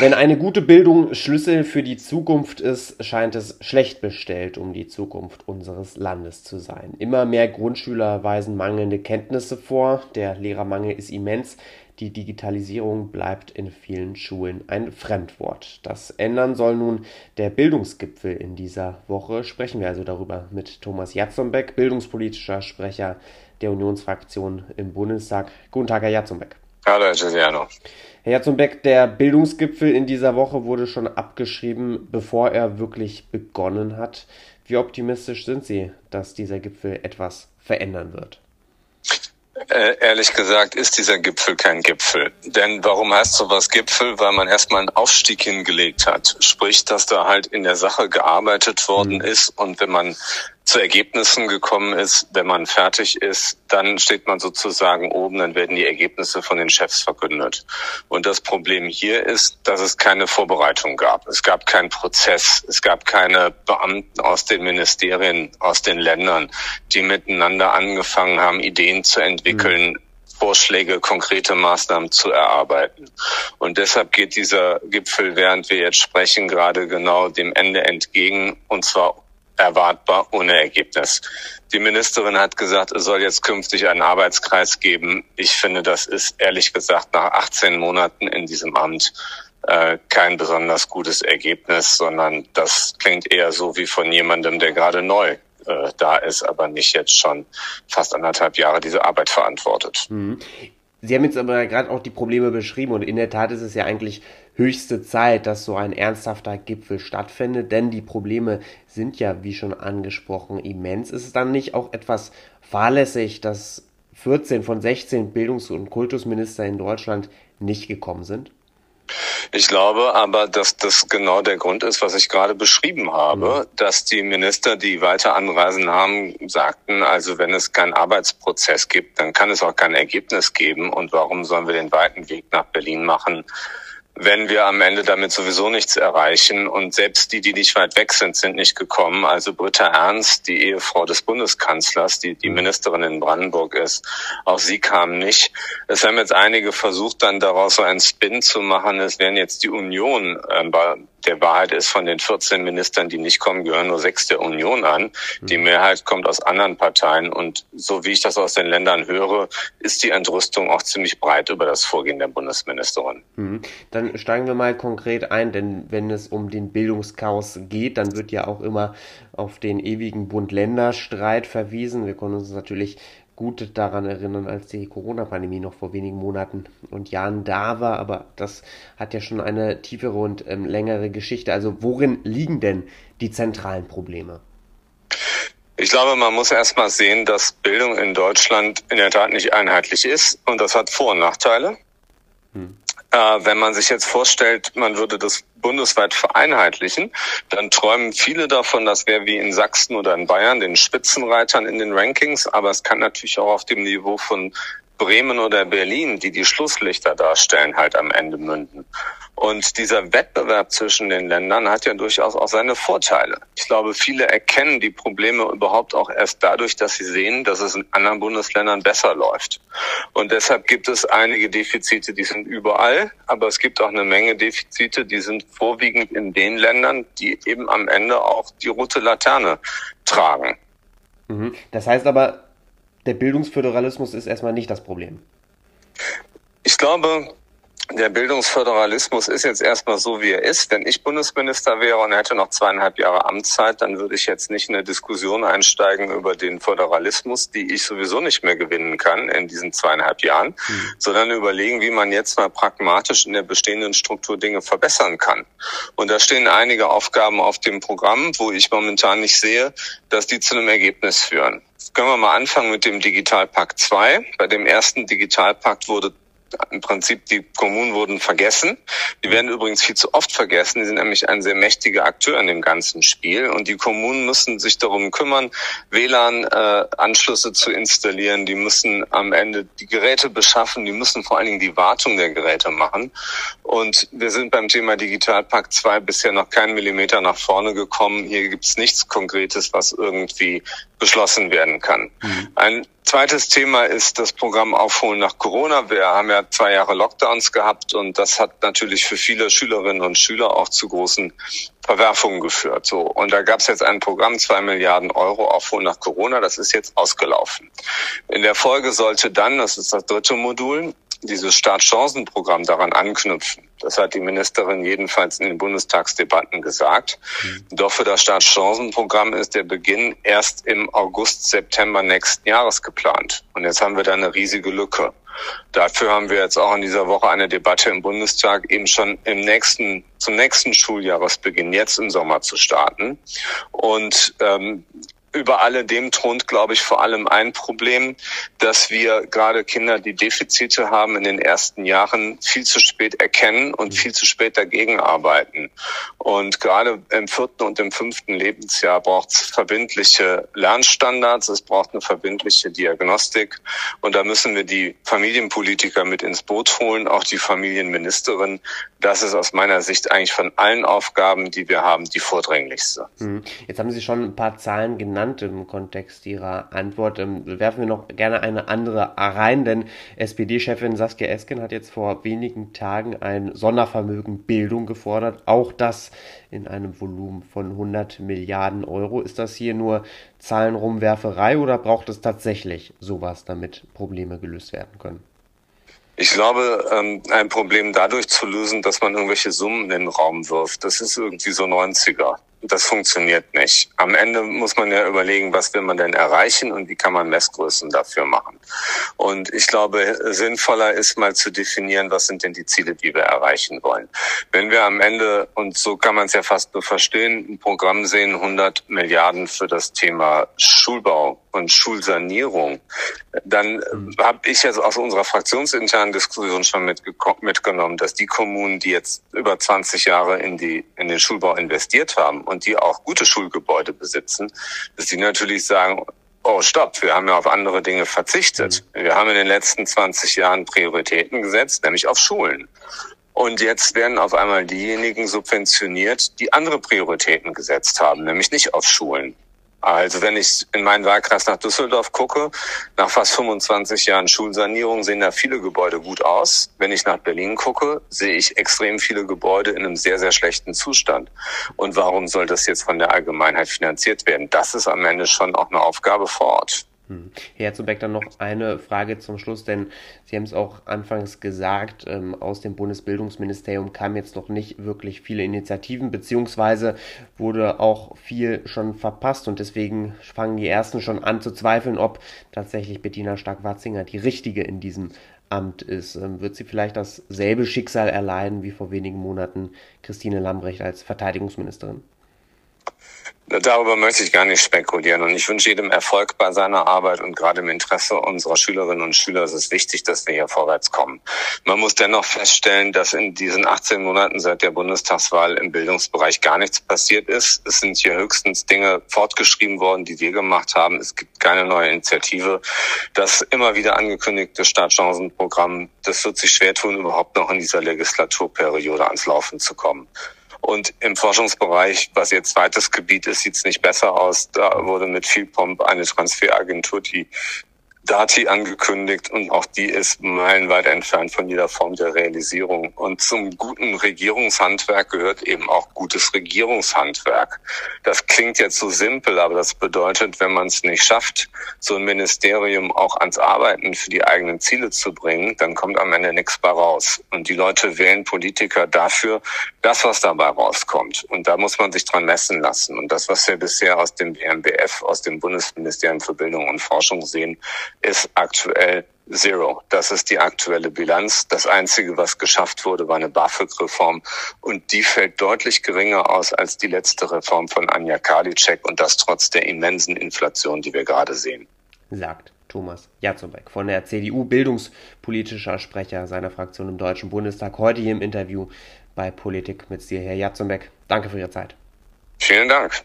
Wenn eine gute Bildung Schlüssel für die Zukunft ist, scheint es schlecht bestellt um die Zukunft unseres Landes zu sein. Immer mehr Grundschüler weisen mangelnde Kenntnisse vor, der Lehrermangel ist immens, die Digitalisierung bleibt in vielen Schulen ein Fremdwort. Das ändern soll nun der Bildungsgipfel in dieser Woche. Sprechen wir also darüber mit Thomas Jatzombeck, bildungspolitischer Sprecher der Unionsfraktion im Bundestag. Guten Tag, Herr Jatzombeck. Hallo, Herr Giuliano. Herr Jatzombeck, der Bildungsgipfel in dieser Woche wurde schon abgeschrieben, bevor er wirklich begonnen hat. Wie optimistisch sind Sie, dass dieser Gipfel etwas verändern wird? Äh, ehrlich gesagt ist dieser Gipfel kein Gipfel. Denn warum heißt sowas Gipfel? Weil man erstmal einen Aufstieg hingelegt hat. Sprich, dass da halt in der Sache gearbeitet worden mhm. ist und wenn man zu Ergebnissen gekommen ist, wenn man fertig ist, dann steht man sozusagen oben, dann werden die Ergebnisse von den Chefs verkündet. Und das Problem hier ist, dass es keine Vorbereitung gab. Es gab keinen Prozess. Es gab keine Beamten aus den Ministerien, aus den Ländern, die miteinander angefangen haben, Ideen zu entwickeln. Mhm. Vorschläge, konkrete Maßnahmen zu erarbeiten. Und deshalb geht dieser Gipfel, während wir jetzt sprechen, gerade genau dem Ende entgegen, und zwar erwartbar ohne Ergebnis. Die Ministerin hat gesagt, es soll jetzt künftig einen Arbeitskreis geben. Ich finde, das ist ehrlich gesagt nach 18 Monaten in diesem Amt äh, kein besonders gutes Ergebnis, sondern das klingt eher so wie von jemandem, der gerade neu äh, da ist, aber nicht jetzt schon fast anderthalb Jahre diese Arbeit verantwortet. Mhm. Sie haben jetzt aber gerade auch die Probleme beschrieben und in der Tat ist es ja eigentlich höchste Zeit, dass so ein ernsthafter Gipfel stattfindet, denn die Probleme sind ja, wie schon angesprochen, immens. Ist es dann nicht auch etwas fahrlässig, dass 14 von 16 Bildungs- und Kultusminister in Deutschland nicht gekommen sind? Ich glaube aber, dass das genau der Grund ist, was ich gerade beschrieben habe, mhm. dass die Minister, die weiter anreisen haben, sagten, also wenn es keinen Arbeitsprozess gibt, dann kann es auch kein Ergebnis geben. Und warum sollen wir den weiten Weg nach Berlin machen? Wenn wir am Ende damit sowieso nichts erreichen. Und selbst die, die nicht weit weg sind, sind nicht gekommen. Also Britta Ernst, die Ehefrau des Bundeskanzlers, die die Ministerin in Brandenburg ist, auch sie kam nicht. Es haben jetzt einige versucht, dann daraus so einen Spin zu machen. Es wären jetzt die Union äh, der Wahrheit ist, von den 14 Ministern, die nicht kommen, gehören nur sechs der Union an. Die mhm. Mehrheit kommt aus anderen Parteien. Und so wie ich das aus den Ländern höre, ist die Entrüstung auch ziemlich breit über das Vorgehen der Bundesministerin. Mhm. Dann steigen wir mal konkret ein, denn wenn es um den Bildungschaos geht, dann wird ja auch immer auf den ewigen Bund-Länder-Streit verwiesen. Wir können uns natürlich gut daran erinnern, als die Corona-Pandemie noch vor wenigen Monaten und Jahren da war, aber das hat ja schon eine tiefere und ähm, längere Geschichte. Also worin liegen denn die zentralen Probleme? Ich glaube, man muss erst mal sehen, dass Bildung in Deutschland in der Tat nicht einheitlich ist und das hat Vor- und Nachteile. Hm. Äh, wenn man sich jetzt vorstellt, man würde das bundesweit vereinheitlichen, dann träumen viele davon, das wäre wie in Sachsen oder in Bayern, den Spitzenreitern in den Rankings, aber es kann natürlich auch auf dem Niveau von Bremen oder Berlin, die die Schlusslichter darstellen, halt am Ende münden. Und dieser Wettbewerb zwischen den Ländern hat ja durchaus auch seine Vorteile. Ich glaube, viele erkennen die Probleme überhaupt auch erst dadurch, dass sie sehen, dass es in anderen Bundesländern besser läuft. Und deshalb gibt es einige Defizite, die sind überall, aber es gibt auch eine Menge Defizite, die sind vorwiegend in den Ländern, die eben am Ende auch die rote Laterne tragen. Mhm. Das heißt aber, der Bildungsföderalismus ist erstmal nicht das Problem. Ich glaube, der Bildungsföderalismus ist jetzt erstmal so, wie er ist. Wenn ich Bundesminister wäre und hätte noch zweieinhalb Jahre Amtszeit, dann würde ich jetzt nicht in eine Diskussion einsteigen über den Föderalismus, die ich sowieso nicht mehr gewinnen kann in diesen zweieinhalb Jahren, mhm. sondern überlegen, wie man jetzt mal pragmatisch in der bestehenden Struktur Dinge verbessern kann. Und da stehen einige Aufgaben auf dem Programm, wo ich momentan nicht sehe, dass die zu einem Ergebnis führen. Können wir mal anfangen mit dem Digitalpakt 2. Bei dem ersten Digitalpakt wurde im Prinzip die Kommunen wurden vergessen. Die werden übrigens viel zu oft vergessen. Die sind nämlich ein sehr mächtiger Akteur in dem ganzen Spiel. Und die Kommunen müssen sich darum kümmern, WLAN-Anschlüsse äh, zu installieren. Die müssen am Ende die Geräte beschaffen. Die müssen vor allen Dingen die Wartung der Geräte machen. Und wir sind beim Thema Digitalpakt 2 bisher noch keinen Millimeter nach vorne gekommen. Hier gibt es nichts Konkretes, was irgendwie beschlossen werden kann. Mhm. Ein zweites Thema ist das Programm Aufholen nach Corona. Wir haben ja zwei Jahre Lockdowns gehabt und das hat natürlich für viele Schülerinnen und Schüler auch zu großen Verwerfungen geführt. So und da gab es jetzt ein Programm, zwei Milliarden Euro Aufholen nach Corona. Das ist jetzt ausgelaufen. In der Folge sollte dann, das ist das dritte Modul, dieses Startchancenprogramm daran anknüpfen. Das hat die Ministerin jedenfalls in den Bundestagsdebatten gesagt. Mhm. Doch für das Startchancenprogramm ist der Beginn erst im August, September nächsten Jahres geplant. Und jetzt haben wir da eine riesige Lücke. Dafür haben wir jetzt auch in dieser Woche eine Debatte im Bundestag, eben schon im nächsten, zum nächsten Schuljahresbeginn, jetzt im Sommer zu starten. Und ähm, über alledem thront, glaube ich, vor allem ein Problem, dass wir gerade Kinder, die Defizite haben, in den ersten Jahren viel zu spät erkennen und viel zu spät dagegen arbeiten. Und gerade im vierten und im fünften Lebensjahr braucht es verbindliche Lernstandards, es braucht eine verbindliche Diagnostik. Und da müssen wir die Familienpolitiker mit ins Boot holen, auch die Familienministerin. Das ist aus meiner Sicht eigentlich von allen Aufgaben, die wir haben, die vordringlichste. Hm. Jetzt haben Sie schon ein paar Zahlen genannt genannt im Kontext Ihrer Antwort. Ähm, werfen wir noch gerne eine andere rein, denn SPD-Chefin Saskia Esken hat jetzt vor wenigen Tagen ein Sondervermögen Bildung gefordert. Auch das in einem Volumen von 100 Milliarden Euro. Ist das hier nur Zahlenrumwerferei oder braucht es tatsächlich sowas, damit Probleme gelöst werden können? Ich glaube, ähm, ein Problem dadurch zu lösen, dass man irgendwelche Summen in den Raum wirft, das ist irgendwie so 90er das funktioniert nicht. Am Ende muss man ja überlegen, was will man denn erreichen und wie kann man Messgrößen dafür machen. Und ich glaube, sinnvoller ist mal zu definieren, was sind denn die Ziele, die wir erreichen wollen. Wenn wir am Ende, und so kann man es ja fast nur verstehen, ein Programm sehen, 100 Milliarden für das Thema Schulbau und Schulsanierung, dann mhm. habe ich jetzt aus unserer fraktionsinternen Diskussion schon mitgenommen, dass die Kommunen, die jetzt über 20 Jahre in, die, in den Schulbau investiert haben und die auch gute Schulgebäude besitzen, dass die natürlich sagen, oh stopp, wir haben ja auf andere Dinge verzichtet. Mhm. Wir haben in den letzten 20 Jahren Prioritäten gesetzt, nämlich auf Schulen. Und jetzt werden auf einmal diejenigen subventioniert, die andere Prioritäten gesetzt haben, nämlich nicht auf Schulen. Also wenn ich in meinen Wahlkreis nach Düsseldorf gucke, nach fast 25 Jahren Schulsanierung sehen da viele Gebäude gut aus. Wenn ich nach Berlin gucke, sehe ich extrem viele Gebäude in einem sehr, sehr schlechten Zustand. Und warum soll das jetzt von der Allgemeinheit finanziert werden? Das ist am Ende schon auch eine Aufgabe vor Ort. Hm. Herr Herzogbeck, dann noch eine Frage zum Schluss, denn Sie haben es auch anfangs gesagt, ähm, aus dem Bundesbildungsministerium kamen jetzt noch nicht wirklich viele Initiativen, beziehungsweise wurde auch viel schon verpasst und deswegen fangen die Ersten schon an zu zweifeln, ob tatsächlich Bettina Stark-Watzinger die richtige in diesem Amt ist. Ähm, wird sie vielleicht dasselbe Schicksal erleiden wie vor wenigen Monaten Christine Lambrecht als Verteidigungsministerin? Darüber möchte ich gar nicht spekulieren und ich wünsche jedem Erfolg bei seiner Arbeit und gerade im Interesse unserer Schülerinnen und Schüler ist es wichtig, dass wir hier vorwärts kommen. Man muss dennoch feststellen, dass in diesen 18 Monaten seit der Bundestagswahl im Bildungsbereich gar nichts passiert ist. Es sind hier höchstens Dinge fortgeschrieben worden, die wir gemacht haben. Es gibt keine neue Initiative. Das immer wieder angekündigte Startchancenprogramm, das wird sich schwer tun, überhaupt noch in dieser Legislaturperiode ans Laufen zu kommen. Und im Forschungsbereich, was jetzt zweites Gebiet ist, sieht es nicht besser aus. Da wurde mit viel Pomp eine Transferagentur, die Dati angekündigt und auch die ist meilenweit entfernt von jeder Form der Realisierung. Und zum guten Regierungshandwerk gehört eben auch gutes Regierungshandwerk. Das klingt jetzt so simpel, aber das bedeutet, wenn man es nicht schafft, so ein Ministerium auch ans Arbeiten für die eigenen Ziele zu bringen, dann kommt am Ende nichts bei raus. Und die Leute wählen Politiker dafür, das, was dabei rauskommt. Und da muss man sich dran messen lassen. Und das, was wir bisher aus dem BMBF, aus dem Bundesministerium für Bildung und Forschung sehen, ist aktuell Zero. Das ist die aktuelle Bilanz. Das Einzige, was geschafft wurde, war eine BAföG-Reform. Und die fällt deutlich geringer aus als die letzte Reform von Anja Karliczek und das trotz der immensen Inflation, die wir gerade sehen. Sagt Thomas Jatzobek von der CDU, bildungspolitischer Sprecher seiner Fraktion im Deutschen Bundestag, heute hier im Interview bei Politik mit dir, Herr Jatzobek. Danke für Ihre Zeit. Vielen Dank.